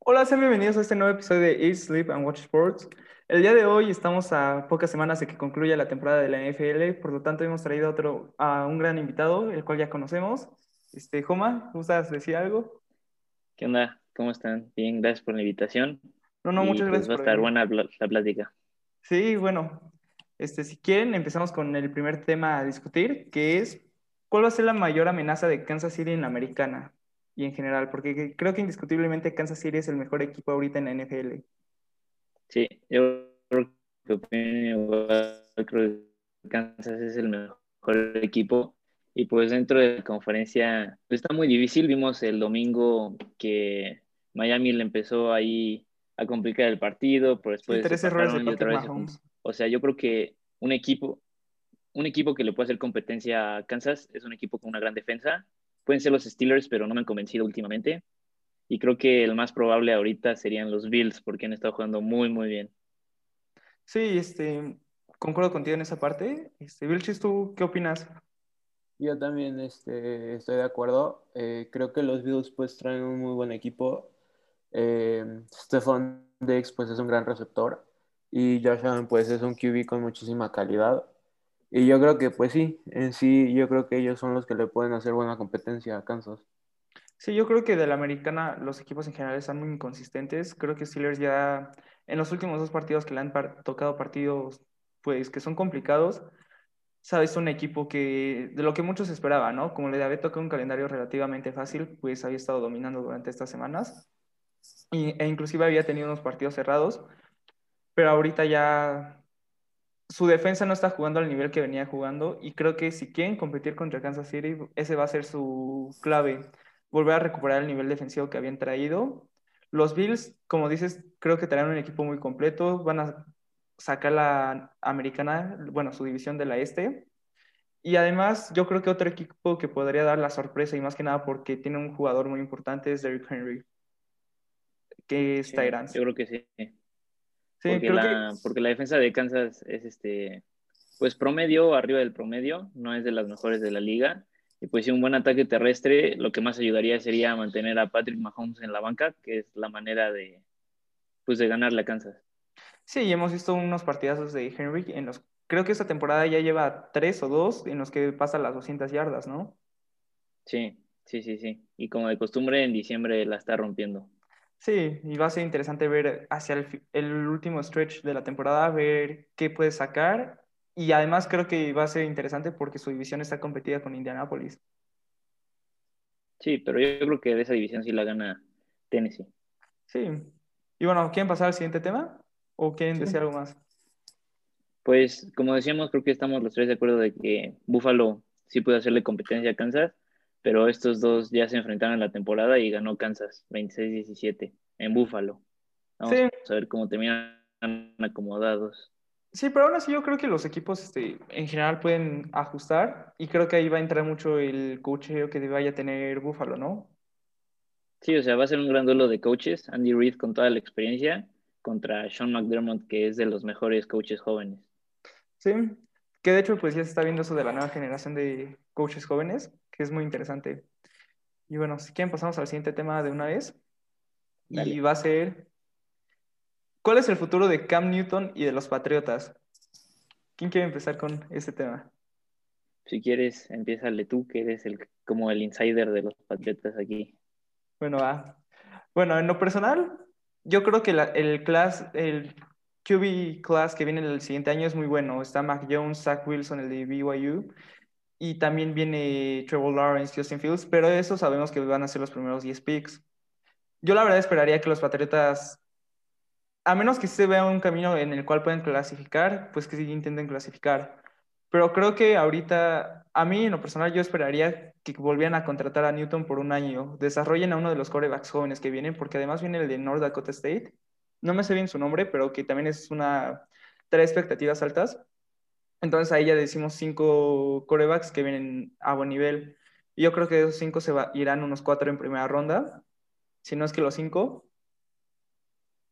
Hola, sean bienvenidos a este nuevo episodio de Eat, Sleep and Watch Sports. El día de hoy estamos a pocas semanas de que concluya la temporada de la NFL, por lo tanto hemos traído otro, a un gran invitado, el cual ya conocemos. Este, Joma, ¿gustas decir algo? ¿Qué onda? ¿Cómo están? Bien, gracias por la invitación. No, no, Y, muchas pues, gracias. Va a por estar buena la plática. Sí, bueno, este, si quieren, empezamos con el primer tema a discutir, que es ¿cuál va a ser la mayor amenaza de Kansas City en la americana y en general? Porque creo que indiscutiblemente Kansas City es el mejor equipo ahorita en la NFL. Sí, yo creo que opino igual, creo que Kansas es el mejor equipo. Y pues dentro de la conferencia pues, está muy difícil. Vimos el domingo que Miami le empezó ahí a complicar el partido, pero Sí, tres errores de otra vez. O sea, yo creo que un equipo, un equipo que le puede hacer competencia a Kansas es un equipo con una gran defensa. Pueden ser los Steelers, pero no me han convencido últimamente. Y creo que el más probable ahorita serían los Bills, porque han estado jugando muy, muy bien. Sí, este, concuerdo contigo en esa parte. Este, Vilchis, ¿tú qué opinas? Yo también este, estoy de acuerdo. Eh, creo que los Bills pues traen un muy buen equipo. Eh, Stephon Diggs pues es un gran receptor y Josh Allen pues es un QB con muchísima calidad. Y yo creo que pues sí, en sí yo creo que ellos son los que le pueden hacer buena competencia a Kansas. Sí, yo creo que de la americana los equipos en general están muy inconsistentes. Creo que Steelers ya en los últimos dos partidos que le han par- tocado partidos pues que son complicados, sabes, un equipo que de lo que muchos esperaban, ¿no? Como le había tocado un calendario relativamente fácil, pues había estado dominando durante estas semanas y, e inclusive había tenido unos partidos cerrados, pero ahorita ya su defensa no está jugando al nivel que venía jugando y creo que si quieren competir contra Kansas City, ese va a ser su clave, volver a recuperar el nivel defensivo que habían traído. Los Bills, como dices, creo que traen un equipo muy completo, van a sacar la americana, bueno, su división de la este. Y además, yo creo que otro equipo que podría dar la sorpresa, y más que nada porque tiene un jugador muy importante, es Derrick Henry, que es Sí, yo creo que sí. Sí, porque, la, que porque la defensa de Kansas es este, pues promedio, arriba del promedio, no es de las mejores de la liga. Y pues sí, un buen ataque terrestre, lo que más ayudaría sería mantener a Patrick Mahomes en la banca, que es la manera de, pues, de ganarle a Kansas. sí, hemos visto unos partidazos de Henry en los, creo que esta temporada ya lleva tres o dos en los que pasa las 200 yardas, ¿no? Sí, sí, sí, sí. Y como de costumbre, en diciembre la está rompiendo. Sí, y va a ser interesante ver hacia el, último stretch de la temporada, ver qué puede sacar. Y además creo que va a ser interesante porque su división está competida con Indianapolis. Sí, pero yo creo que de esa división sí la gana Tennessee. Sí. Y bueno, ¿quieren pasar al siguiente tema? ¿O quieren Sí. decir algo más? Pues, como decíamos, creo que estamos los tres de acuerdo de que Buffalo sí puede hacerle competencia a Kansas, pero estos dos ya se enfrentaron en la temporada y ganó Kansas 26-17 en Buffalo. Vamos Sí. a ver cómo terminan acomodados. Sí, pero aún así yo creo que los equipos este, en general pueden ajustar y creo que ahí va a entrar mucho el coacheo que vaya a tener Buffalo, ¿no? Sí, o sea, va a ser un gran duelo de coaches. Andy Reid con toda la experiencia contra Sean McDermott, que es de los mejores coaches jóvenes. Sí, que de hecho pues ya se está viendo eso de la nueva generación de coaches jóvenes, que es muy interesante. Y bueno, si quieren pasamos al siguiente tema de una vez. Y va a ser, ¿cuál es el futuro de Cam Newton y de los Patriotas? ¿Quién quiere empezar con este tema? Si quieres, empiézale tú, que eres el, como el insider de los Patriotas aquí. Bueno, va. Bueno, en lo personal, yo creo que la- el class, el QB class que viene el siguiente año es muy bueno. Está Mac Jones, Zach Wilson, el de BYU, y también viene Trevor Lawrence, Justin Fields, pero eso sabemos que van a ser los primeros 10 picks. Yo la verdad esperaría que los Patriotas, a menos que se vea un camino en el cual pueden clasificar, pues que sí intenten clasificar. Pero creo que ahorita, a mí en lo personal, yo esperaría que volvieran a contratar a Newton por un año, desarrollen a uno de los corebacks jóvenes que vienen, porque además viene el de North Dakota State, no me sé bien su nombre, pero que también es una, trae expectativas altas. Entonces ahí ya decimos cinco corebacks que vienen a buen nivel. Yo creo que de esos cinco se va- irán unos cuatro en primera ronda, si no es que los cinco.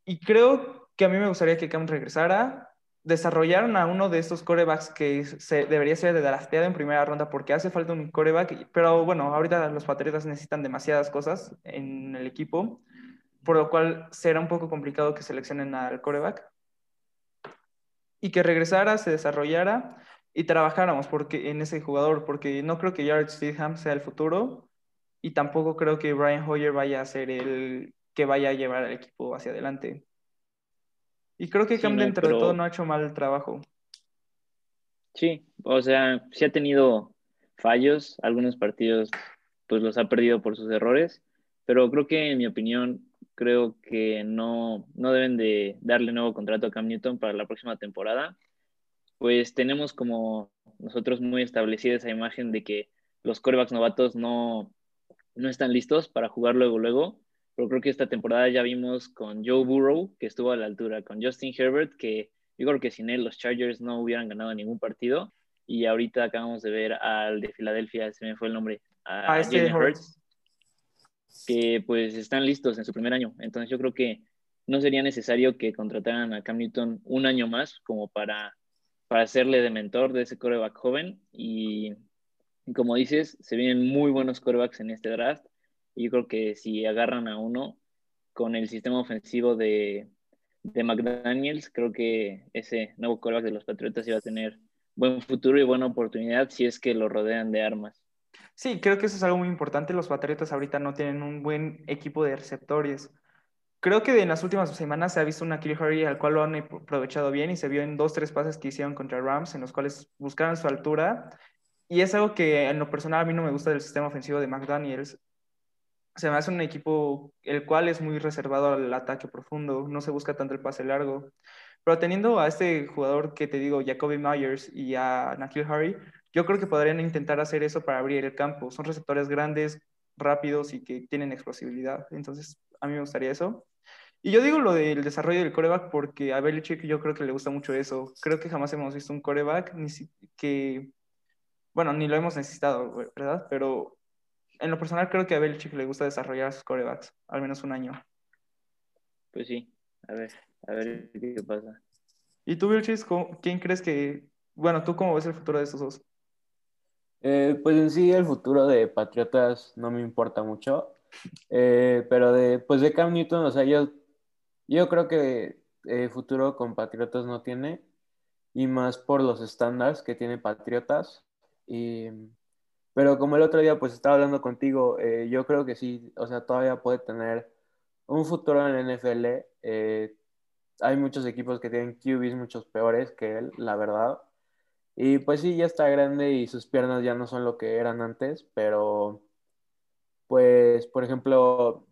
Y creo que a mí me gustaría que Cam regresara. Desarrollaron a uno de estos corebacks que se, debería ser de drafteado en primera ronda porque hace falta un coreback. Pero bueno, ahorita los Patriotas necesitan demasiadas cosas en el equipo. Por lo cual será un poco complicado que seleccionen al coreback. Y que regresara, se desarrollara y trabajáramos porque, en ese jugador, porque no creo que Jared Stidham sea el futuro y tampoco creo que Brian Hoyer vaya a ser el que vaya a llevar al equipo hacia adelante. Y creo que Cam dentro de todo no ha hecho mal el trabajo. Sí, o sea, sí ha tenido fallos, algunos partidos pues los ha perdido por sus errores, pero creo que en mi opinión creo que no, no deben de darle nuevo contrato a Cam Newton para la próxima temporada. Pues tenemos como nosotros muy establecida esa imagen de que los corebacks novatos no, no están listos para jugar luego, luego. Pero creo que esta temporada ya vimos con Joe Burrow, que estuvo a la altura, con Justin Herbert, que yo creo que sin él los Chargers no hubieran ganado ningún partido. Y ahorita acabamos de ver al de Filadelfia, se me fue el nombre, a, a este Hurts que pues están listos en su primer año. Entonces yo creo que no sería necesario que contrataran a Cam Newton un año más como para, para hacerle de mentor de ese coreback joven. Y, como dices, se vienen muy buenos corebacks en este draft. Y yo creo que si agarran a uno con el sistema ofensivo de, de McDaniels, creo que ese nuevo coreback de los Patriotas iba a tener buen futuro y buena oportunidad si es que lo rodean de armas. Sí, creo que eso es algo muy importante. Los Patriotas ahorita no tienen un buen equipo de receptores. Creo que en las últimas semanas se ha visto una Kill Harry al cual lo han aprovechado bien y se vio en dos, tres pases que hicieron contra Rams en los cuales buscaron su altura. Y es algo que en lo personal a mí no me gusta del sistema ofensivo de McDaniels. Se me hace un equipo el cual es muy reservado al ataque profundo, no se busca tanto el pase largo. Pero teniendo a este jugador que te digo, Jacoby Myers y a Nakil Harry, yo creo que podrían intentar hacer eso para abrir el campo. Son receptores grandes, rápidos y que tienen explosividad. Entonces, a mí me gustaría eso. Y yo digo lo del desarrollo del coreback porque a Belichick yo creo que le gusta mucho eso. Creo que jamás hemos visto un coreback ni que, bueno, ni lo hemos necesitado, ¿verdad? Pero en lo personal creo que a Belichick le gusta desarrollar sus corebacks, al menos un año. Pues sí, a ver, a ver qué pasa. ¿Y tú, Belichick, quién crees que, bueno, tú cómo ves el futuro de estos dos? Eh, pues en sí el futuro de Patriotas no me importa mucho, eh, pero de, pues de Cam Newton, o sea, yo, yo creo que eh, futuro con Patriotas no tiene, y más por los estándares que tiene Patriotas. Y, pero como el otro día pues estaba hablando contigo, yo creo que sí, o sea, todavía puede tener un futuro en el NFL. hay muchos equipos que tienen QBs muchos peores que él, la verdad. Y pues sí, ya está grande y sus piernas ya no son lo que eran antes, pero pues, por ejemplo,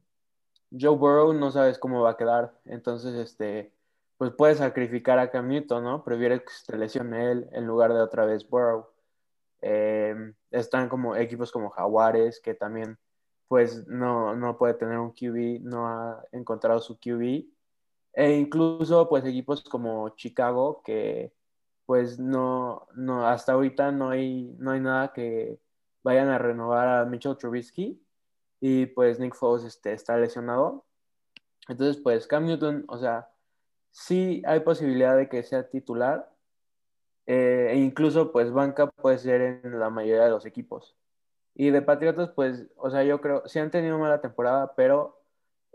Joe Burrow no sabes cómo va a quedar, entonces, este, pues puedes sacrificar a Cam Newton, ¿no? Prefiere que se lesione él en lugar de otra vez Burrow. Em, están como equipos como Jaguares, que también, pues, no, no puede tener un QB, no ha encontrado su QB. E incluso, pues, equipos como Chicago, que pues no, no, hasta ahorita no hay, no hay nada que vayan a renovar a Mitchell Trubisky y pues Nick Foles este, está lesionado. Entonces, pues Cam Newton, o sea, sí hay posibilidad de que sea titular eh, e incluso pues banca puede ser en la mayoría de los equipos. Y de Patriotas, pues, o sea, yo creo, sí han tenido mala temporada, pero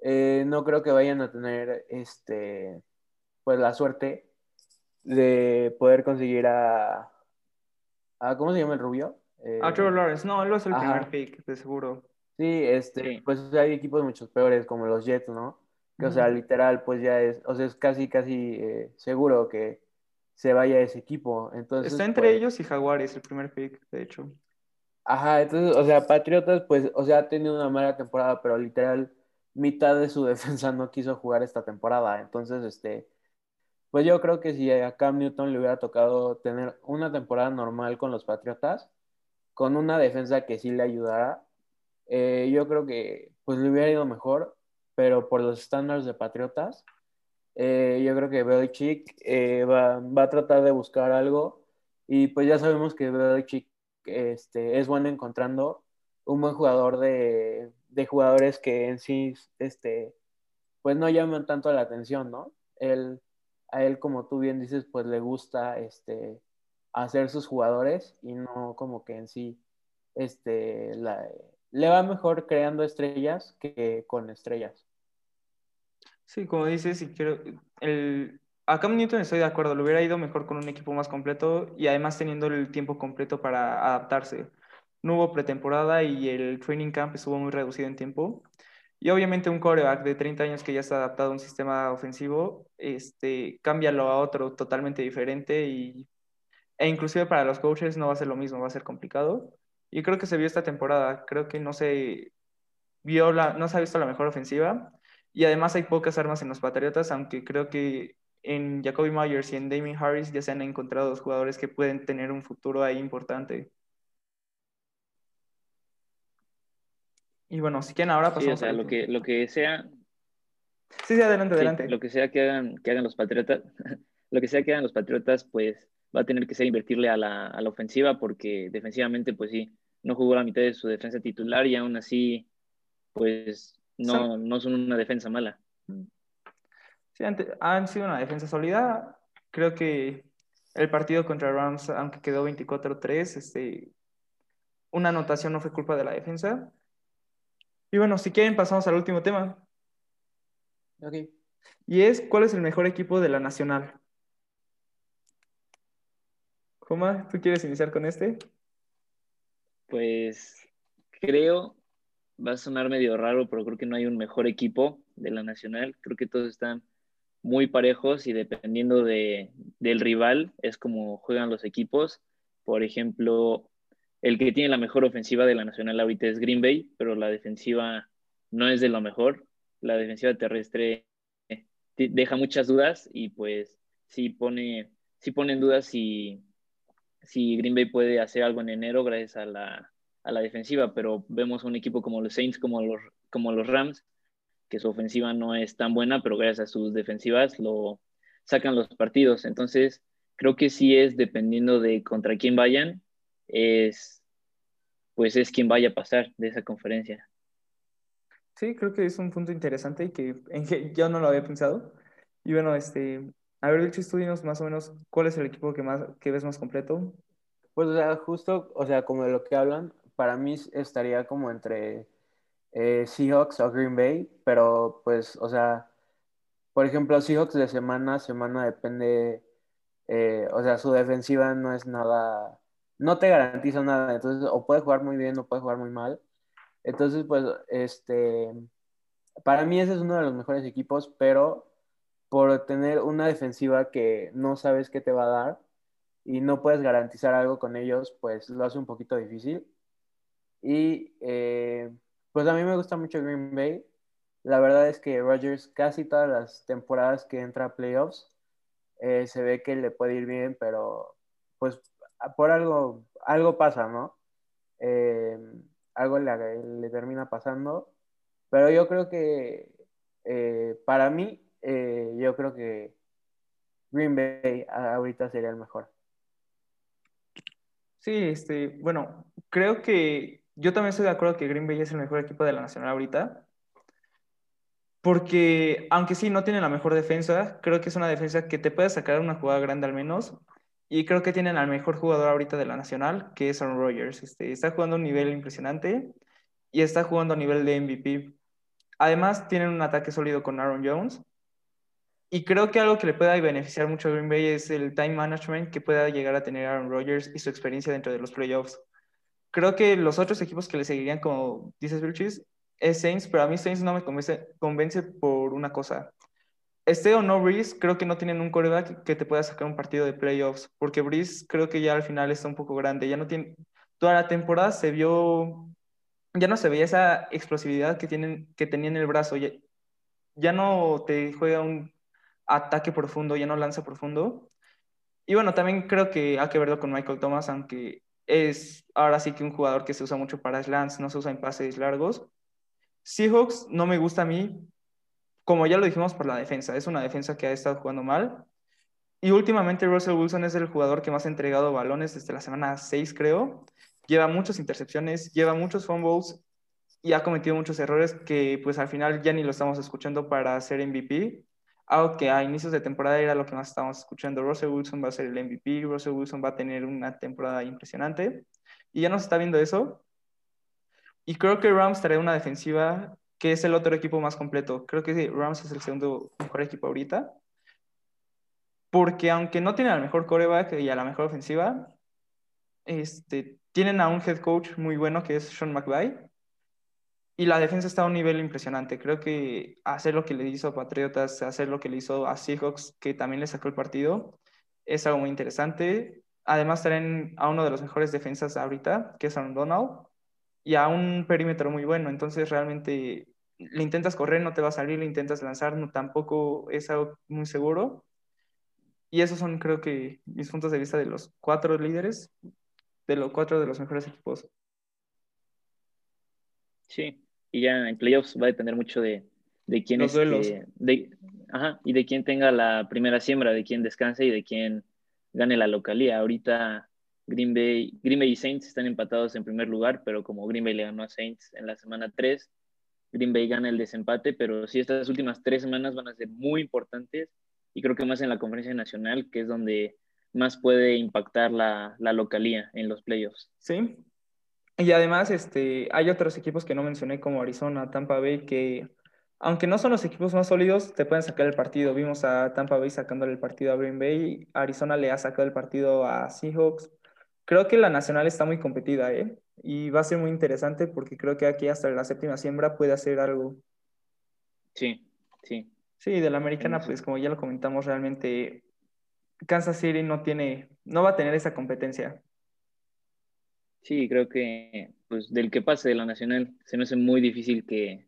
eh, no creo que vayan a tener, este, pues la suerte de poder conseguir a, a ¿cómo se llama el rubio? a Trevor Lawrence, no, él es el primer pick, de seguro. Sí, este, pues hay equipos muchos peores como los Jets, ¿no? Que, o sea, literal, pues ya es, o sea, es casi, casi eh, seguro que se vaya ese equipo. Entonces, Está entre pues ellos y Jaguares, el primer pick, de hecho. Ajá, entonces, o sea, Patriotas, pues, o sea, ha tenido una mala temporada, pero literal, mitad de su defensa no quiso jugar esta temporada. Entonces, este, pues yo creo que si a Cam Newton le hubiera tocado tener una temporada normal con los Patriotas, con una defensa que sí le ayudara, eh, yo creo que pues le hubiera ido mejor, pero por los estándares de Patriotas, eh, yo creo que Belichick eh, va, a tratar de buscar algo y pues ya sabemos que Belichick este, es bueno encontrando un buen jugador de, de, jugadores que en sí este, pues no llaman tanto la atención, ¿no? A él, como tú bien dices, pues le gusta este, hacer sus jugadores y no como que en sí este, le va mejor creando estrellas que con estrellas. Sí, como dices, y quiero, el, a Cam Newton estoy de acuerdo, le hubiera ido mejor con un equipo más completo y además teniendo el tiempo completo para adaptarse. No hubo pretemporada y el training camp estuvo muy reducido en tiempo. Y obviamente un coreback de 30 años que ya está adaptado a un sistema ofensivo, este, cámbialo a otro totalmente diferente y, e inclusive para los coaches no va a ser lo mismo, va a ser complicado. Y creo que se vio esta temporada, creo que no se vio la, no se ha visto la mejor ofensiva y además hay pocas armas en los Patriotas, aunque creo que en Jacoby Myers y en Damien Harris ya se han encontrado dos jugadores que pueden tener un futuro ahí importante. Y bueno, si quieren ahora pasamos sí, o sea, lo que, lo que sea. Sí, sí, adelante, adelante. Lo que sea que hagan, que hagan los Patriotas, lo que sea que hagan los Patriotas, pues va a tener que ser invertirle a la, a la ofensiva porque defensivamente, pues sí, no jugó la mitad de su defensa titular y aún así, pues no, no son una defensa mala. Sí, han sido una defensa sólida. Creo que el partido contra Rams, aunque quedó 24-3, este, una anotación no fue culpa de la defensa. Y bueno, si quieren, pasamos al último tema. Ok. Y es, ¿cuál es el mejor equipo de la Nacional? Joma, ¿tú quieres iniciar con este? Pues creo, va a sonar medio raro, pero creo que no hay un mejor equipo de la Nacional. Creo que todos están muy parejos y dependiendo de, del rival es como juegan los equipos. Por ejemplo, el que tiene la mejor ofensiva de la Nacional ahorita es Green Bay, pero la defensiva no es de lo mejor. La defensiva terrestre deja muchas dudas y pues sí pone, sí pone en dudas si, si Green Bay puede hacer algo en enero gracias a la, a la defensiva, pero vemos un equipo como los Saints, como los, como los Rams, que su ofensiva no es tan buena, pero gracias a sus defensivas lo sacan los partidos. Entonces, creo que sí es dependiendo de contra quién vayan, es pues es quien vaya a pasar de esa conferencia. Sí, creo que es un punto interesante y que, en que yo no lo había pensado. Y bueno, este, a ver, tú dinos más o menos cuál es el equipo que, más, que ves más completo. Pues, o sea, justo, o sea, como de lo que hablan, para mí estaría como entre eh, Seahawks o Green Bay, pero pues, o sea, por ejemplo, Seahawks de semana a semana depende, eh, o sea, su defensiva no es nada, no te garantiza nada, entonces o puede jugar muy bien o puede jugar muy mal. Entonces, pues, este, para mí ese es uno de los mejores equipos, pero por tener una defensiva que no sabes qué te va a dar y no puedes garantizar algo con ellos, pues lo hace un poquito difícil. Y eh, pues a mí me gusta mucho Green Bay. La verdad es que Rodgers casi todas las temporadas que entra a playoffs eh, se ve que le puede ir bien, pero pues por algo, algo pasa, ¿no? Eh, algo le, le, termina pasando. Pero yo creo que eh, para mí, yo creo que Green Bay ahorita sería el mejor. Sí, este, bueno, creo que yo también estoy de acuerdo que Green Bay es el mejor equipo de la Nacional ahorita. Porque, aunque sí, no tiene la mejor defensa, creo que es una defensa que te puede sacar una jugada grande al menos. Y creo que tienen al mejor jugador ahorita de la Nacional, que es Aaron Rodgers. Este, está jugando a un nivel impresionante y está jugando a nivel de MVP. Además, tienen un ataque sólido con Aaron Jones. Y creo que algo que le pueda beneficiar mucho a Green Bay es el time management que pueda llegar a tener Aaron Rodgers y su experiencia dentro de los playoffs creo que los otros equipos que le seguirían, como dices, Vilchis, es Saints, pero a mí Saints no me convence, convence por una cosa. Este o no Breeze, creo que no tienen un coreback que te pueda sacar un partido de playoffs, porque Breeze creo que ya al final está un poco grande, ya no tiene, toda la temporada se vio, ya no se veía esa explosividad que, tienen, que tenía en el brazo, ya, no te juega un ataque profundo, ya no lanza profundo. Y bueno, también creo que hay que verlo con Michael Thomas, aunque es ahora sí que un jugador que se usa mucho para slants, no se usa en pases largos. Seahawks no me gusta a mí, como ya lo dijimos, por la defensa. Es una defensa que ha estado jugando mal. Y últimamente Russell Wilson es el jugador que más ha entregado balones desde la semana 6, creo. Lleva muchas intercepciones, lleva muchos fumbles y ha cometido muchos errores que pues al final ya ni lo estamos escuchando para ser MVP aunque a inicios de temporada era lo que más estábamos escuchando. Russell Wilson va a ser el MVP, Russell Wilson va a tener una temporada impresionante. Y ya nos está viendo eso. Y creo que Rams trae una defensiva que es el otro equipo más completo. Creo que Rams es el segundo mejor equipo ahorita. Porque aunque no tienen al mejor coreback y a la mejor ofensiva, este, tienen a un head coach muy bueno que es Sean McVay. Y la defensa está a un nivel impresionante. Creo que hacer lo que le hizo a Patriotas, hacer lo que le hizo a Seahawks, que también le sacó el partido, es algo muy interesante. Además, traen a uno de los mejores defensas ahorita, que es Aaron Donald, y a un perímetro muy bueno. Entonces, realmente le intentas correr, no te va a salir, le intentas lanzar, no, tampoco es algo muy seguro. Y esos son, creo que, mis puntos de vista de los cuatro líderes, de los cuatro de los mejores equipos. Sí, y ya en playoffs va a depender mucho de, de quién Los duelos. de, ajá, y de quién tenga la primera siembra, de quién descanse y de quién gane la localía. Ahorita Green Bay, Green Bay y Saints están empatados en primer lugar, pero como Green Bay le ganó a Saints en la semana 3, Green Bay gana el desempate, pero sí estas últimas tres semanas van a ser muy importantes y creo que más en la conferencia nacional, que es donde más puede impactar la, la localía en los playoffs. Sí. Y además, este, hay otros equipos que no mencioné, como Arizona, Tampa Bay, que aunque no son los equipos más sólidos, te pueden sacar el partido. Vimos a Tampa Bay sacándole el partido a Green Bay, Arizona le ha sacado el partido a Seahawks. Creo que la nacional está muy competida, ¿eh? Y va a ser muy interesante porque creo que aquí hasta la séptima siembra puede hacer algo. Sí, sí. Sí, de la americana, pues como ya lo comentamos, realmente Kansas City no tiene, no va a tener esa competencia. Sí, creo que pues del que pase de la nacional se me hace muy difícil que,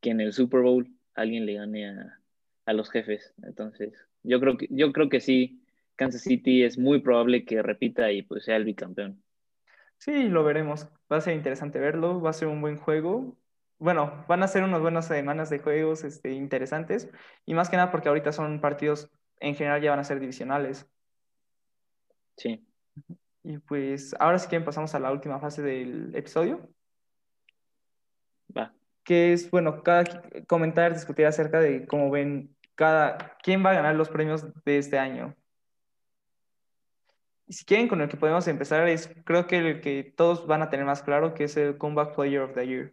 que en el Super Bowl alguien le gane a, a, los jefes. Entonces, yo creo que yo creo que sí, Kansas City es muy probable que repita y pues sea el bicampeón. Sí, lo veremos. Va a ser interesante verlo, va a ser un buen juego. Bueno, van a ser unas buenas semanas de juegos este, interesantes y más que nada porque ahorita son partidos, en general ya van a ser divisionales. Sí. Y pues ahora sí que pasamos a la última fase del episodio. Va. Que es, bueno, cada, comentar, discutir acerca de cómo ven cada, quién va a ganar los premios de este año. Si quieren, con el que podemos empezar es, creo que el que todos van a tener más claro, que es el Comeback Player of the Year.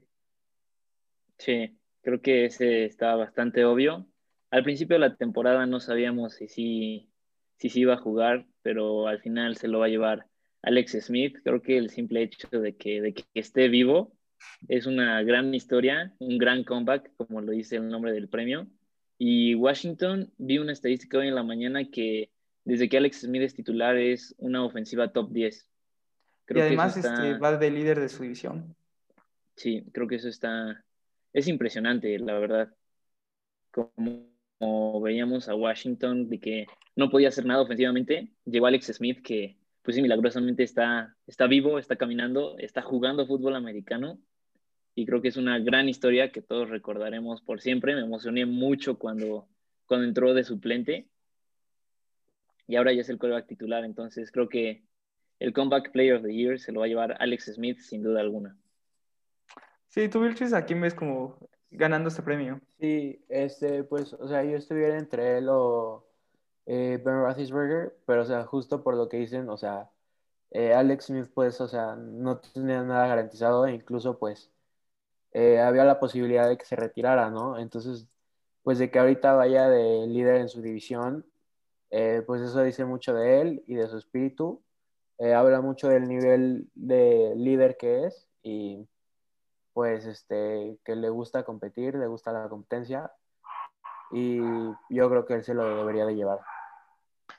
Sí, creo que ese está bastante obvio. Al principio de la temporada no sabíamos si sí si, si iba a jugar, pero al final se lo va a llevar Alex Smith. Creo que el simple hecho de que, de que esté vivo es una gran historia, un gran comeback, como lo dice el nombre del premio. Y Washington, vi una estadística hoy en la mañana que desde que Alex Smith es titular es una ofensiva top 10. Creo y además está... este, va de líder de su división. Sí, creo que eso está, es impresionante, la verdad. Como, como, veíamos a Washington, de que no podía hacer nada ofensivamente, llegó Alex Smith, que pues sí, milagrosamente está, está vivo, está caminando, está jugando fútbol americano. Y creo que es una gran historia que todos recordaremos por siempre. Me emocioné mucho cuando, cuando entró de suplente y ahora ya es el quarterback titular. Entonces creo que el Comeback Player of the Year se lo va a llevar Alex Smith sin duda alguna. Sí, tú, Vilchis, ¿a quién ves como ganando este premio? Sí, este, pues, o sea, yo estuviera entre él o eh, Ben Roethlisberger, pero, o sea, justo por lo que dicen, o sea, eh, Alex Smith, pues, o sea, no tenía nada garantizado e incluso, pues, eh, había la posibilidad de que se retirara, ¿no? Entonces, pues, de que ahorita vaya de líder en su división, eh, pues eso dice mucho de él y de su espíritu. Eh, habla mucho del nivel de líder que es y pues este, que le gusta competir, le gusta la competencia y yo creo que él se lo debería de llevar.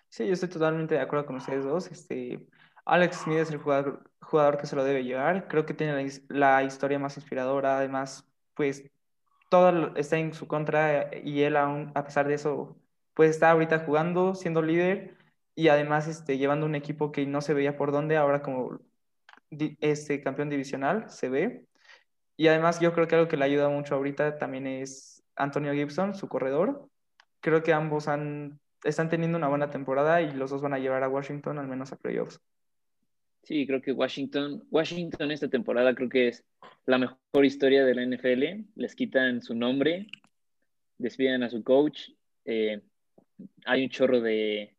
Sí, yo estoy totalmente de acuerdo con ustedes dos. Este, Alex Smith es el jugador, jugador que se lo debe llevar. Creo que tiene la, la historia más inspiradora. Además, pues todo está en su contra y él aún, a pesar de eso, pues está ahorita jugando, siendo líder y además este, llevando un equipo que no se veía por dónde, ahora como este campeón divisional se ve. Y además yo creo que algo que le ayuda mucho ahorita también es Antonio Gibson, su corredor. Creo que ambos han, están teniendo una buena temporada y los dos van a llevar a Washington al menos a playoffs. Sí, creo que Washington, Washington esta temporada creo que es la mejor historia de la NFL. Les quitan su nombre, despiden a su coach. Eh, hay un chorro de,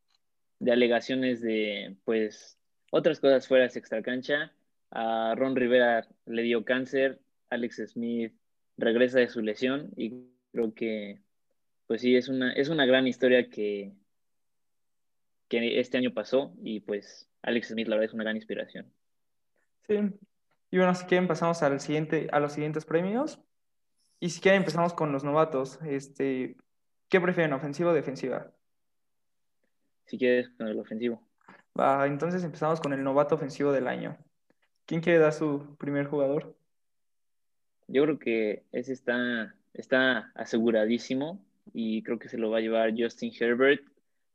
de alegaciones de, pues, otras cosas fuera de extra cancha. A Ron Rivera le dio cáncer, Alex Smith regresa de su lesión y creo que, pues sí, es una, es una gran historia que, que este año pasó y pues Alex Smith la verdad es una gran inspiración. Sí, y bueno, si quieren pasamos al siguiente, a los siguientes premios. Y si quieren empezamos con los novatos. Este, ¿Qué prefieren, ofensiva o defensiva? Si quieres, con el ofensivo. Va, entonces empezamos con el novato ofensivo del año. ¿Quién quiere dar su primer jugador? Yo creo que ese está, está aseguradísimo y creo que se lo va a llevar Justin Herbert.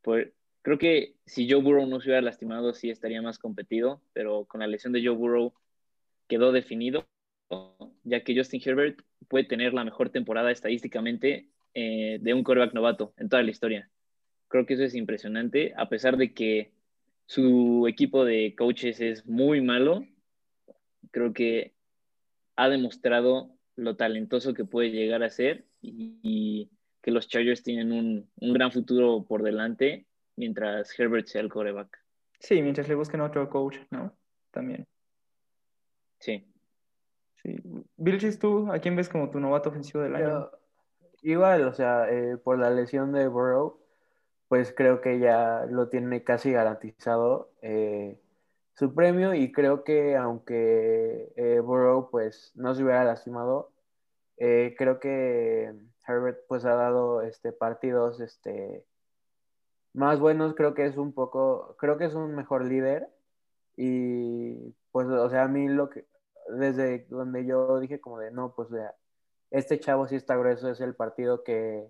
Por, creo que si Joe Burrow no se hubiera lastimado, sí estaría más competido, pero con la lesión de Joe Burrow quedó definido, ya que Justin Herbert puede tener la mejor temporada estadísticamente eh, de un quarterback novato en toda la historia. Creo que eso es impresionante, a pesar de que su equipo de coaches es muy malo, creo que ha demostrado lo talentoso que puede llegar a ser y, que los Chargers tienen un, un, gran futuro por delante mientras Herbert sea el coreback. Sí, mientras le busquen otro coach, ¿no? También. Sí. Sí. Vilchis, ¿tú a quién ves como tu novato ofensivo del año? Igual, o sea, eh, por la lesión de Burrow, pues creo que ya lo tiene casi garantizado eh, su premio y creo que aunque eh, Burrow pues no se hubiera lastimado, creo que Herbert pues ha dado este, partidos este, más buenos, creo que es un poco, creo que es un mejor líder y pues, o sea, a mí lo que, desde donde yo dije como de, no, pues, este chavo sí está grueso, es el partido que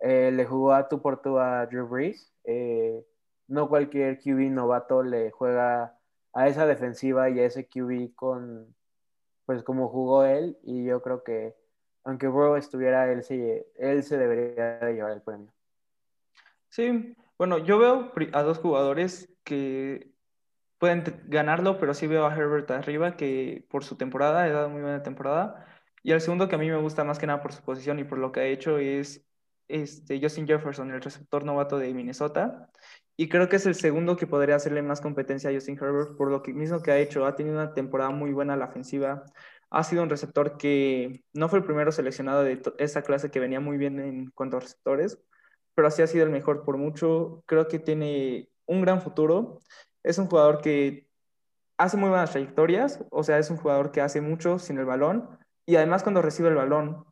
eh, le jugó a tu por tú a Drew Brees. Eh, no cualquier QB novato le juega a esa defensiva y a ese QB con, pues, como jugó él, y yo creo que aunque Bro estuviera, él se, él se debería de llevar el premio. Sí, bueno, yo veo a dos jugadores que pueden ganarlo, pero sí veo a Herbert arriba, que por su temporada, ha dado muy buena temporada. Y el segundo que a mí me gusta más que nada por su posición y por lo que ha hecho es este, Justin Jefferson, el receptor novato de Minnesota. Y creo que es el segundo que podría hacerle más competencia a Justin Herbert por lo que, mismo que ha hecho. Ha tenido una temporada muy buena a la ofensiva. Ha sido un receptor que no fue el primero seleccionado de esa clase que venía muy bien en cuanto a receptores, pero así ha sido el mejor por mucho. Creo que tiene un gran futuro es un jugador que hace muy buenas trayectorias, o sea, es un jugador que hace mucho sin el balón y además cuando recibe el balón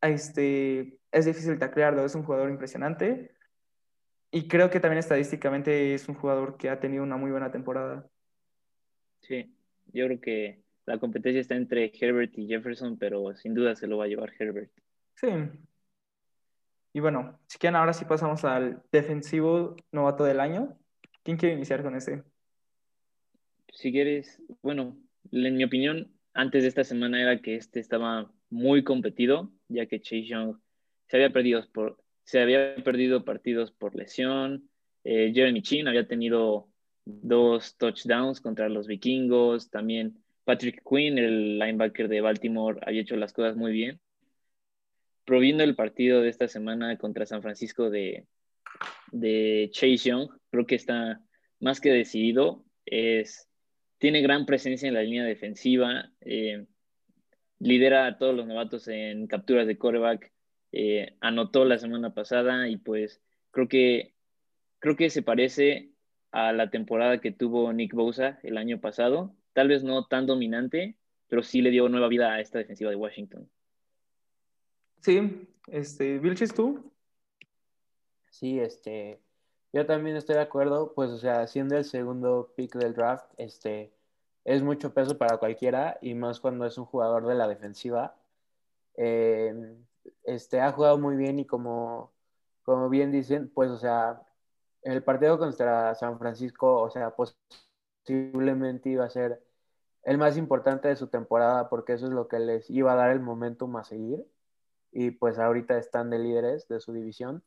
este, es difícil taclearlo, es un jugador impresionante y creo que también estadísticamente es un jugador que ha tenido una muy buena temporada. Sí, yo creo que la competencia está entre Herbert y Jefferson, pero sin duda se lo va a llevar Herbert. Sí. Y bueno, si quieren ahora sí pasamos al defensivo novato del año. ¿Quién quiere iniciar con ese? si quieres, bueno, en mi opinión, antes de esta semana era que este estaba muy competido, ya que Chase Young se había perdido, por, se había perdido partidos por lesión. Eh, Jeremy Chin había tenido dos touchdowns contra los vikingos. También Patrick Quinn, el linebacker de Baltimore, había hecho las cosas muy bien. Proviendo el partido de esta semana contra San Francisco de, de Chase Young, creo que está más que decidido. Es tiene gran presencia en la línea defensiva, eh, lidera a todos los novatos en capturas de coreback, eh, anotó la semana pasada y pues creo que, creo que se parece a la temporada que tuvo Nick Bosa el año pasado, tal vez no tan dominante, pero sí le dio nueva vida a esta defensiva de Washington. Sí, este, Vilchis, ¿tú? Sí, este, yo también estoy de acuerdo, pues, o sea, siendo el segundo pick del draft, este, es mucho peso para cualquiera y más cuando es un jugador de la defensiva. Eh, este, ha jugado muy bien y como, como bien dicen, pues, o sea, el partido contra San Francisco, o sea, posiblemente iba a ser el más importante de su temporada porque eso es lo que les iba a dar el momentum a seguir y pues ahorita están de líderes de su división.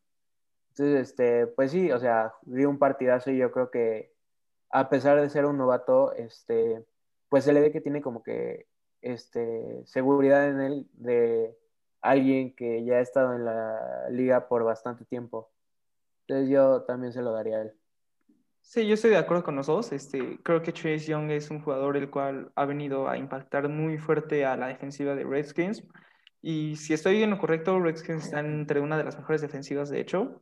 Entonces, este, pues sí, o sea, dio un partidazo y yo creo que a pesar de ser un novato, este, pues se le ve que tiene como que este, seguridad en él de alguien que ya ha estado en la liga por bastante tiempo. Entonces yo también se lo daría a él. Sí, yo estoy de acuerdo con los dos. Este, creo que Chase Young es un jugador el cual ha venido a impactar muy fuerte a la defensiva de Redskins. Y si estoy en lo correcto, Redskins está entre una de las mejores defensivas, de hecho.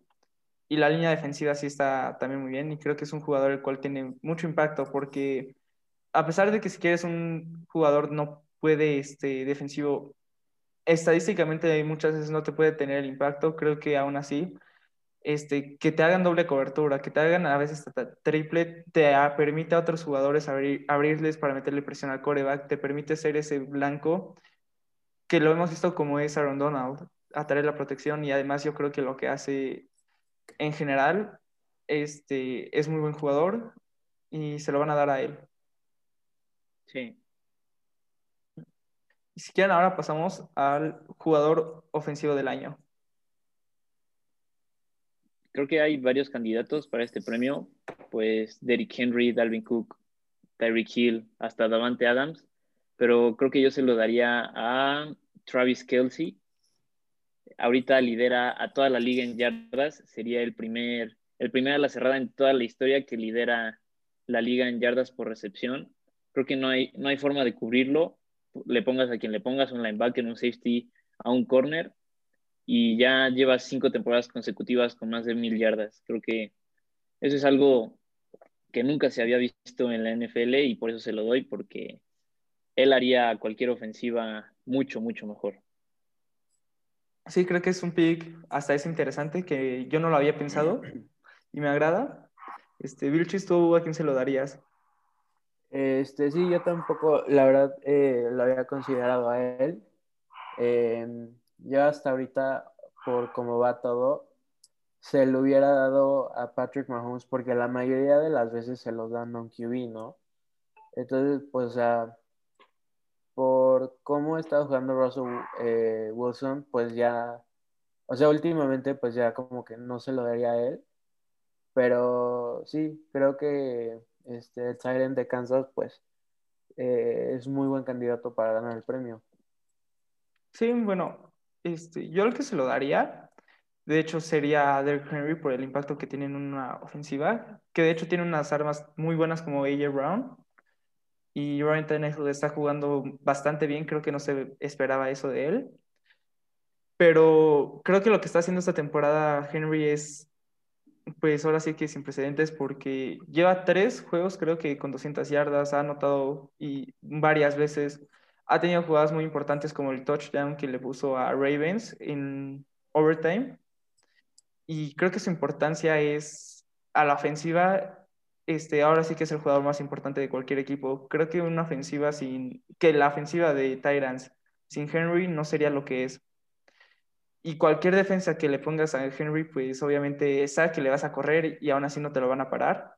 Y la línea defensiva sí está también muy bien. Y creo que es un jugador el cual tiene mucho impacto porque a pesar de que si quieres un jugador no puede, este, defensivo, estadísticamente muchas veces no te puede tener el impacto, creo que aún así, este, que te hagan doble cobertura, que te hagan a veces triple, te permite a otros jugadores abrir, abrirles para meterle presión al coreback, te permite ser ese blanco, que lo hemos visto como es Aaron Donald, atraer la protección y además yo creo que lo que hace en general este, es muy buen jugador y se lo van a dar a él. Sí. Y si quieren, ahora pasamos al jugador ofensivo del año. Creo que hay varios candidatos para este premio, pues Derrick Henry, Dalvin Cook, Tyreek Hill, hasta Davante Adams, pero creo que yo se lo daría a Travis Kelsey. Ahorita lidera a toda la liga en yardas, sería el primer, el primer a la cerrada en toda la historia que lidera la liga en yardas por recepción Creo que no hay, no hay forma de cubrirlo. Le pongas a quien le pongas, un linebacker, un safety, a un corner, y ya lleva cinco temporadas consecutivas con más de mil yardas. Creo que eso es algo que nunca se había visto en la NFL y por eso se lo doy, porque él haría cualquier ofensiva mucho, mucho mejor. Sí, creo que es un pick hasta es interesante que yo no lo había pensado y me agrada. Este, Vilchis, ¿tú a quién se lo darías? Este, sí, yo tampoco, la verdad, eh, lo había considerado a él. Eh, yo hasta ahorita, por cómo va todo, se lo hubiera dado a Patrick Mahomes porque la mayoría de las veces se lo dan a un QB, ¿no? Entonces, pues, o sea, por cómo está jugando Russell eh, Wilson, pues ya, o sea, últimamente, pues ya como que no se lo daría a él. Pero sí, creo que este, el Siren de Kansas, pues eh, es muy buen candidato para ganar el premio. Sí, bueno, este, yo el que se lo daría, de hecho, sería Derrick Henry por el impacto que tiene en una ofensiva, que de hecho tiene unas armas muy buenas como AJ Brown. Y Ryan Tannehill está jugando bastante bien, creo que no se esperaba eso de él. Pero creo que lo que está haciendo esta temporada Henry es pues ahora sí que sin precedentes porque lleva tres juegos creo que con 200 yardas, ha anotado y varias veces ha tenido jugadas muy importantes como el touchdown que le puso a Ravens en overtime y creo que su importancia es a la ofensiva este, ahora sí que es el jugador más importante de cualquier equipo. Creo que una ofensiva sin, que la ofensiva de Tyrants sin Henry no sería lo que es. Y cualquier defensa que le pongas a Henry, pues obviamente sabe que le vas a correr y aún así no te lo van a parar.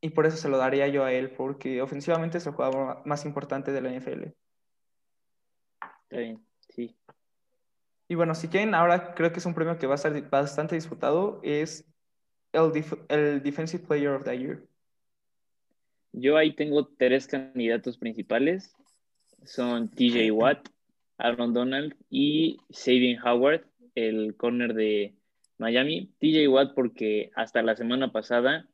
Y por eso se lo daría yo a él, porque ofensivamente es el jugador más importante de la NFL. Está bien, sí. Y bueno, si quieren, ahora creo que es un premio que va a ser bastante disputado, es el, el Defensive Player of the Year. Yo ahí tengo tres candidatos principales. Son TJ Watt, Aaron Donald y Sabian Howard, el corner de Miami. TJ Watt porque hasta la semana pasada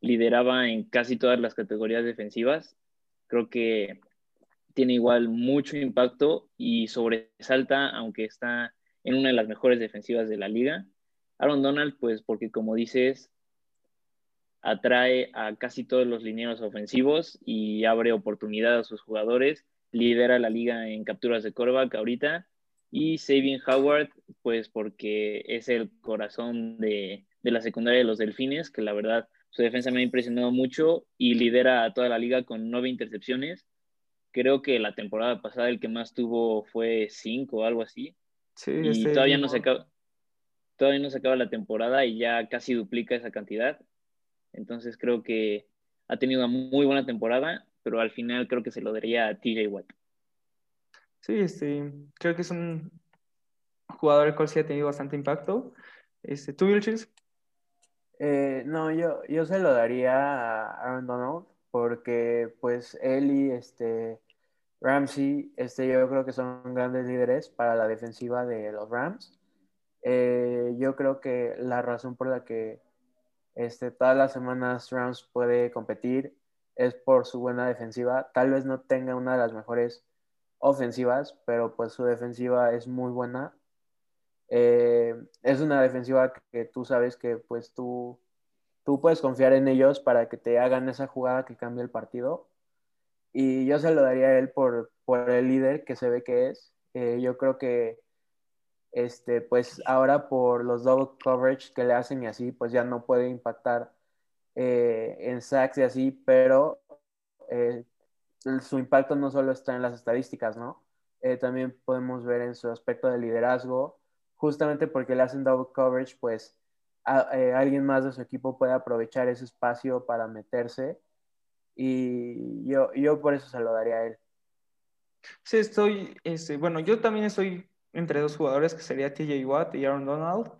lideraba en casi todas las categorías defensivas. Creo que tiene igual mucho impacto y sobresalta, aunque está en una de las mejores defensivas de la liga. Aaron Donald, pues porque como dices, atrae a casi todos los lineos ofensivos y abre oportunidad a sus jugadores lidera la liga en capturas de coreback ahorita. Y Sabian Howard, pues porque es el corazón de, la secundaria de los Delfines, que la verdad su defensa me ha impresionado mucho y lidera a toda la liga con nueve intercepciones. Creo que la temporada pasada el que más tuvo fue cinco o algo así. Sí, y todavía no se acaba todavía no se acaba la temporada y ya casi duplica esa cantidad. Entonces creo que ha tenido una muy buena temporada pero al final creo que se lo daría a TJ Watt. Sí, este, creo que es un jugador el cual sí ha tenido bastante impacto. Este, ¿Tú, Vilchis? Eh, no, yo, yo se lo daría a Aaron Donald porque pues él y este Ramsey, este, yo creo que son grandes líderes para la defensiva de los Rams. Eh, yo creo que la razón por la que este, todas las semanas Rams puede competir es por su buena defensiva. Tal vez no tenga una de las mejores ofensivas, pero pues su defensiva es muy buena. Eh, es una defensiva que tú sabes que pues tú, tú puedes confiar en ellos para que te hagan esa jugada que cambie el partido. Y yo se lo daría a él por, por el líder que se ve que es. Eh, yo creo que este, pues ahora por los double coverage que le hacen y así, pues ya no puede impactar eh, en sacks y así, pero eh, su impacto no solo está en las estadísticas, ¿no? Eh, también podemos ver en su aspecto de liderazgo, justamente porque le hacen double coverage, pues alguien más de su equipo puede aprovechar ese espacio para meterse y yo, yo por eso se lo daría a él. Sí, estoy, este, bueno, yo también estoy entre dos jugadores que sería TJ Watt y Aaron Donald.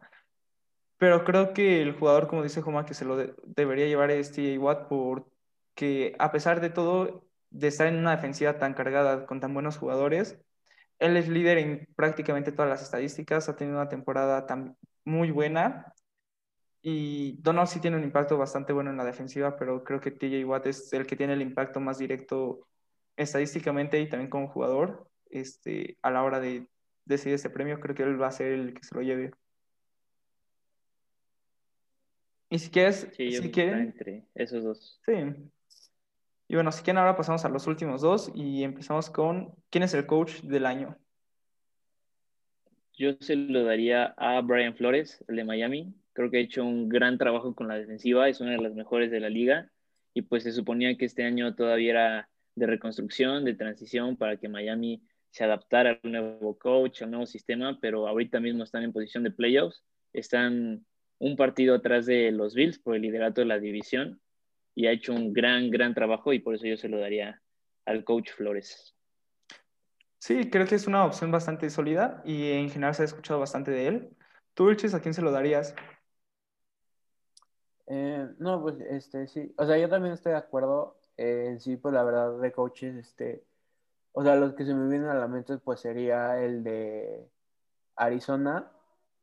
Pero creo que el jugador, como dice Joma, que se lo debería llevar es TJ Watt porque a pesar de todo, de estar en una defensiva tan cargada con tan buenos jugadores, él es líder en prácticamente todas las estadísticas, ha tenido una temporada tan muy buena y Donald sí tiene un impacto bastante bueno en la defensiva, pero creo que TJ Watt es el que tiene el impacto más directo estadísticamente y también como jugador este, a la hora de decide este premio, creo que él va a ser el que se lo lleve. Y si quieres, si quieren, entre esos dos. Sí. Y bueno, si quieren, ahora pasamos a los últimos dos y empezamos con ¿quién es el coach del año? Yo se lo daría a Brian Flores, el de Miami. Creo que ha hecho un gran trabajo con la defensiva, es una de las mejores de la liga. Y pues se suponía que este año todavía era de reconstrucción, de transición, para que Miami se adaptar al nuevo coach, al nuevo sistema, pero ahorita mismo están en posición de playoffs, están un partido atrás de los Bills por el liderato de la división y ha hecho un gran, gran trabajo y por eso yo se lo daría al coach Flores. Sí, creo que es una opción bastante sólida y en general se ha escuchado bastante de él. ¿Tú, Vilches, a quién se lo darías? Eh, no, pues este sí, o sea, yo también estoy de acuerdo. en sí, pues la verdad de coaches, este, o sea, los que se me vienen a la mente pues sería el de Arizona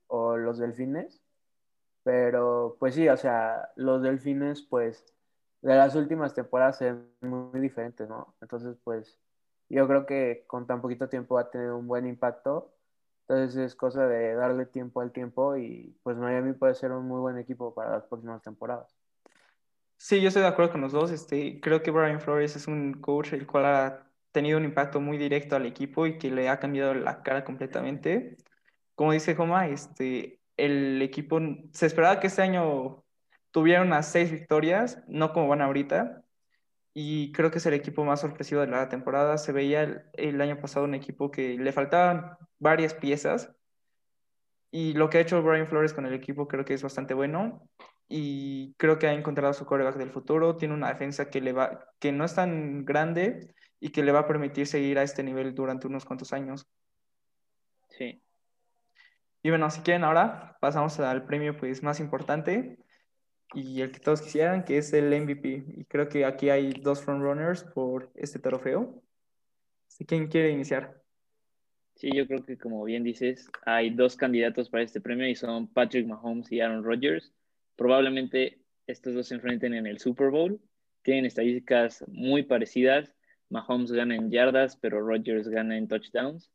o los Delfines. Pero pues sí, o sea, los Delfines pues de las últimas temporadas son muy, diferentes, ¿no? Entonces pues yo creo que con tan poquito tiempo va a tener un buen impacto. Entonces es cosa de darle tiempo al tiempo y pues Miami puede ser un muy buen equipo para las próximas temporadas. Sí, yo estoy de acuerdo con los dos. Este, creo que Brian Flores es un coach el cual ha tenido un impacto muy directo al equipo y que le ha cambiado la cara completamente. Como dice Joma, este, el equipo se esperaba que este año tuviera unas seis victorias, no como van ahorita, y creo que es el equipo más sorpresivo de la temporada. Se veía el, el año pasado un equipo que le faltaban varias piezas, y lo que ha hecho Brian Flores con el equipo creo que es bastante bueno y creo que ha encontrado su coreback del futuro. Tiene una defensa que, le va, que no es tan grande, y que le va a permitir seguir a este nivel durante unos cuantos años. Sí. Y bueno, si quieren ahora pasamos al premio pues más importante y el que todos quisieran, que es el MVP. Y creo que aquí hay dos frontrunners por este trofeo. ¿Quién quiere iniciar? Sí, yo creo que como bien dices, hay dos candidatos para este premio y son Patrick Mahomes y Aaron Rodgers. Probablemente estos dos se enfrenten en el Super Bowl. Tienen estadísticas muy parecidas Mahomes gana en yardas, pero Rodgers gana en touchdowns.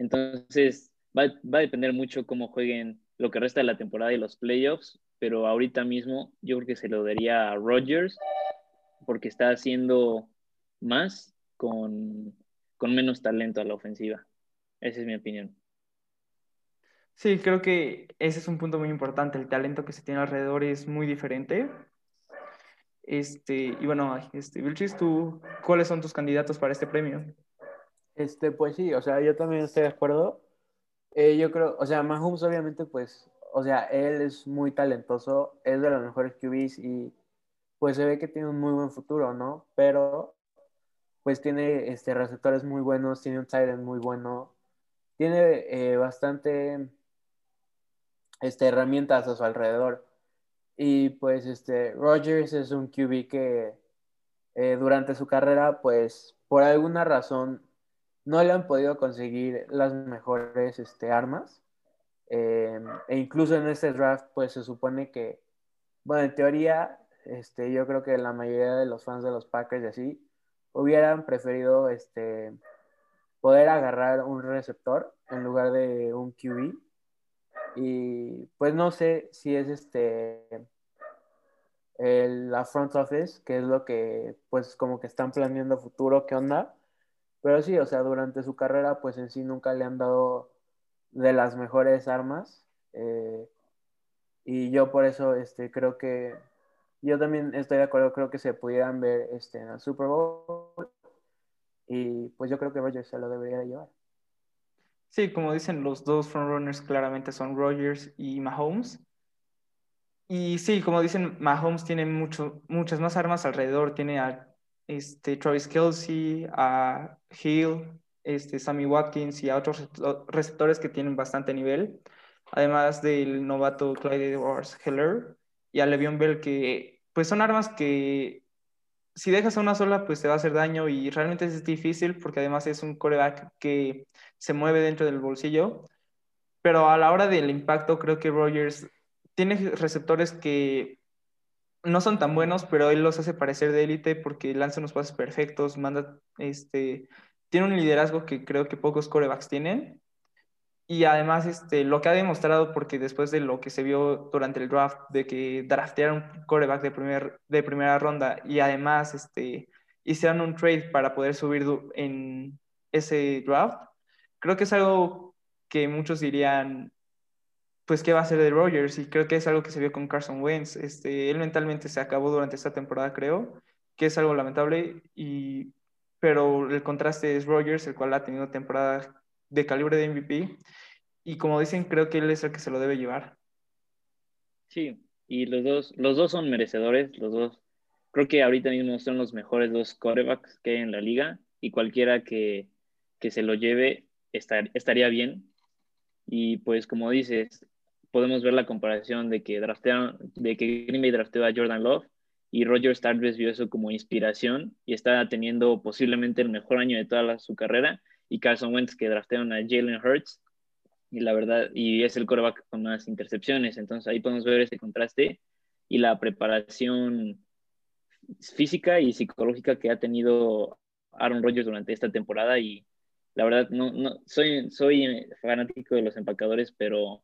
Entonces, va, a depender mucho cómo jueguen lo que resta de la temporada y los playoffs, pero ahorita mismo yo creo que se lo daría a Rodgers porque está haciendo más con, con menos talento a la ofensiva. Esa es mi opinión. Sí, creo que ese es un punto muy importante. El talento que se tiene alrededor es muy diferente. Este, y bueno, este, Vilchis, ¿tú cuáles son tus candidatos para este premio? Este, pues sí, o sea, yo también estoy de acuerdo. Eh, yo creo, o sea, Mahomes obviamente, pues, o sea, él es muy talentoso, es de los mejores QBs y pues se ve que tiene un muy buen futuro, ¿no? Pero pues tiene este, receptores muy buenos, tiene un tight muy bueno, tiene eh, bastante este, herramientas a su alrededor. Y pues este, Rogers es un QB que eh, durante su carrera, pues por alguna razón no le han podido conseguir las mejores este, armas. Eh, e incluso en este draft, pues se supone que, bueno, en teoría, este, yo creo que la mayoría de los fans de los Packers y así hubieran preferido este, poder agarrar un receptor en lugar de un QB. Y pues no sé si es este el, la front office, que es lo que pues como que están planeando futuro, qué onda. Pero sí, o sea, durante su carrera pues en sí nunca le han dado de las mejores armas. Eh, y yo por eso este, creo que yo también estoy de acuerdo, creo que se pudieran ver este, en el Super Bowl y pues yo creo que Rogers se lo debería de llevar. Sí, como dicen, los dos frontrunners claramente son Rogers y Mahomes. Y sí, como dicen, Mahomes tiene mucho, muchas más armas alrededor. Tiene a este, Travis Kelsey, a Hill, este, Sammy Watkins y a otros receptores que tienen bastante nivel. Además del novato Clyde Edwards Heller y a Le'Veon Bell, que pues son armas que si dejas a una sola, pues te va a hacer daño y realmente es difícil porque además es un coreback que se mueve dentro del bolsillo. Pero a la hora del impacto, creo que Rogers tiene receptores que no son tan buenos, pero él los hace parecer de élite porque lanza unos pases perfectos, manda, este, tiene un liderazgo que creo que pocos corebacks tienen. Y además, este, lo que ha demostrado, porque después de lo que se vio durante el draft, de que draftearon un coreback de, primer, de primera ronda y además este, hicieron un trade para poder subir en ese draft, creo que es algo que muchos dirían, pues, ¿qué va a hacer de Rogers? Y creo que es algo que se vio con Carson Wentz. Este, él mentalmente se acabó durante esta temporada, creo, que es algo lamentable, y, pero el contraste es Rogers, el cual ha tenido temporada de calibre de MVP. Y como dicen, creo que él es el que se lo debe llevar. Sí, y los dos, los dos son merecedores, los dos. Creo que ahorita mismo son los mejores dos quarterbacks que hay en la liga y cualquiera que, que se lo lleve estar, estaría bien. Y pues como dices, podemos ver la comparación de que draftearon, de que Green Bay drafteó a Jordan Love y Roger tal vio eso como inspiración y está teniendo posiblemente el mejor año de toda su carrera y Carson Wentz que draftearon a Jalen Hurts y la verdad, y es el coreback con más intercepciones, entonces ahí podemos ver ese contraste y la preparación física y psicológica que ha tenido Aaron Rodgers durante esta temporada y la verdad no, no soy, soy fanático de los empacadores, pero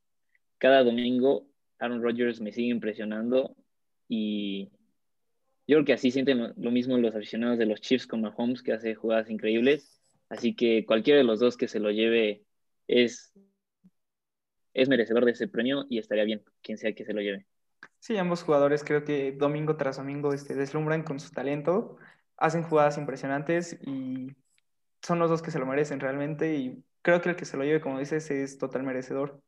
cada domingo Aaron Rodgers me sigue impresionando y yo creo que así sienten lo mismo los aficionados de los Chiefs con Mahomes, que hace jugadas increíbles Así que cualquiera de los dos que se lo lleve es, es merecedor de ese premio y estaría bien quien sea que se lo lleve. Sí, ambos jugadores creo que domingo tras domingo este, deslumbran con su talento, hacen jugadas impresionantes y son los dos que se lo merecen realmente y creo que el que se lo lleve, como dices, es total merecedor.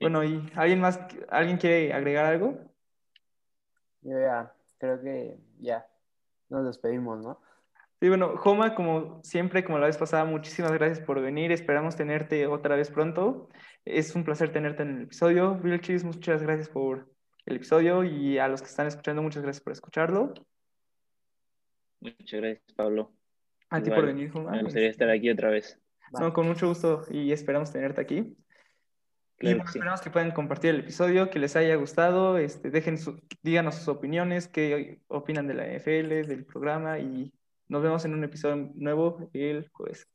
Bueno, ¿y alguien más, alguien quiere agregar algo? Yo ya, creo que ya, nos despedimos, ¿no? Sí, bueno, Joma, como siempre, como la vez pasada, muchísimas gracias por venir. Esperamos tenerte otra vez pronto. Es un placer tenerte en el episodio. Chis, muchas gracias por el episodio y a los que están escuchando, muchas gracias por escucharlo. Muchas gracias, Pablo. A ti por venir, Joma. Me gustaría estar aquí otra vez. No, con mucho gusto y esperamos tenerte aquí. y esperamos que puedan compartir el episodio, que les haya gustado, este, dejen su, díganos sus opiniones, qué opinan de la NFL, del programa y nos vemos en un episodio nuevo el jueves.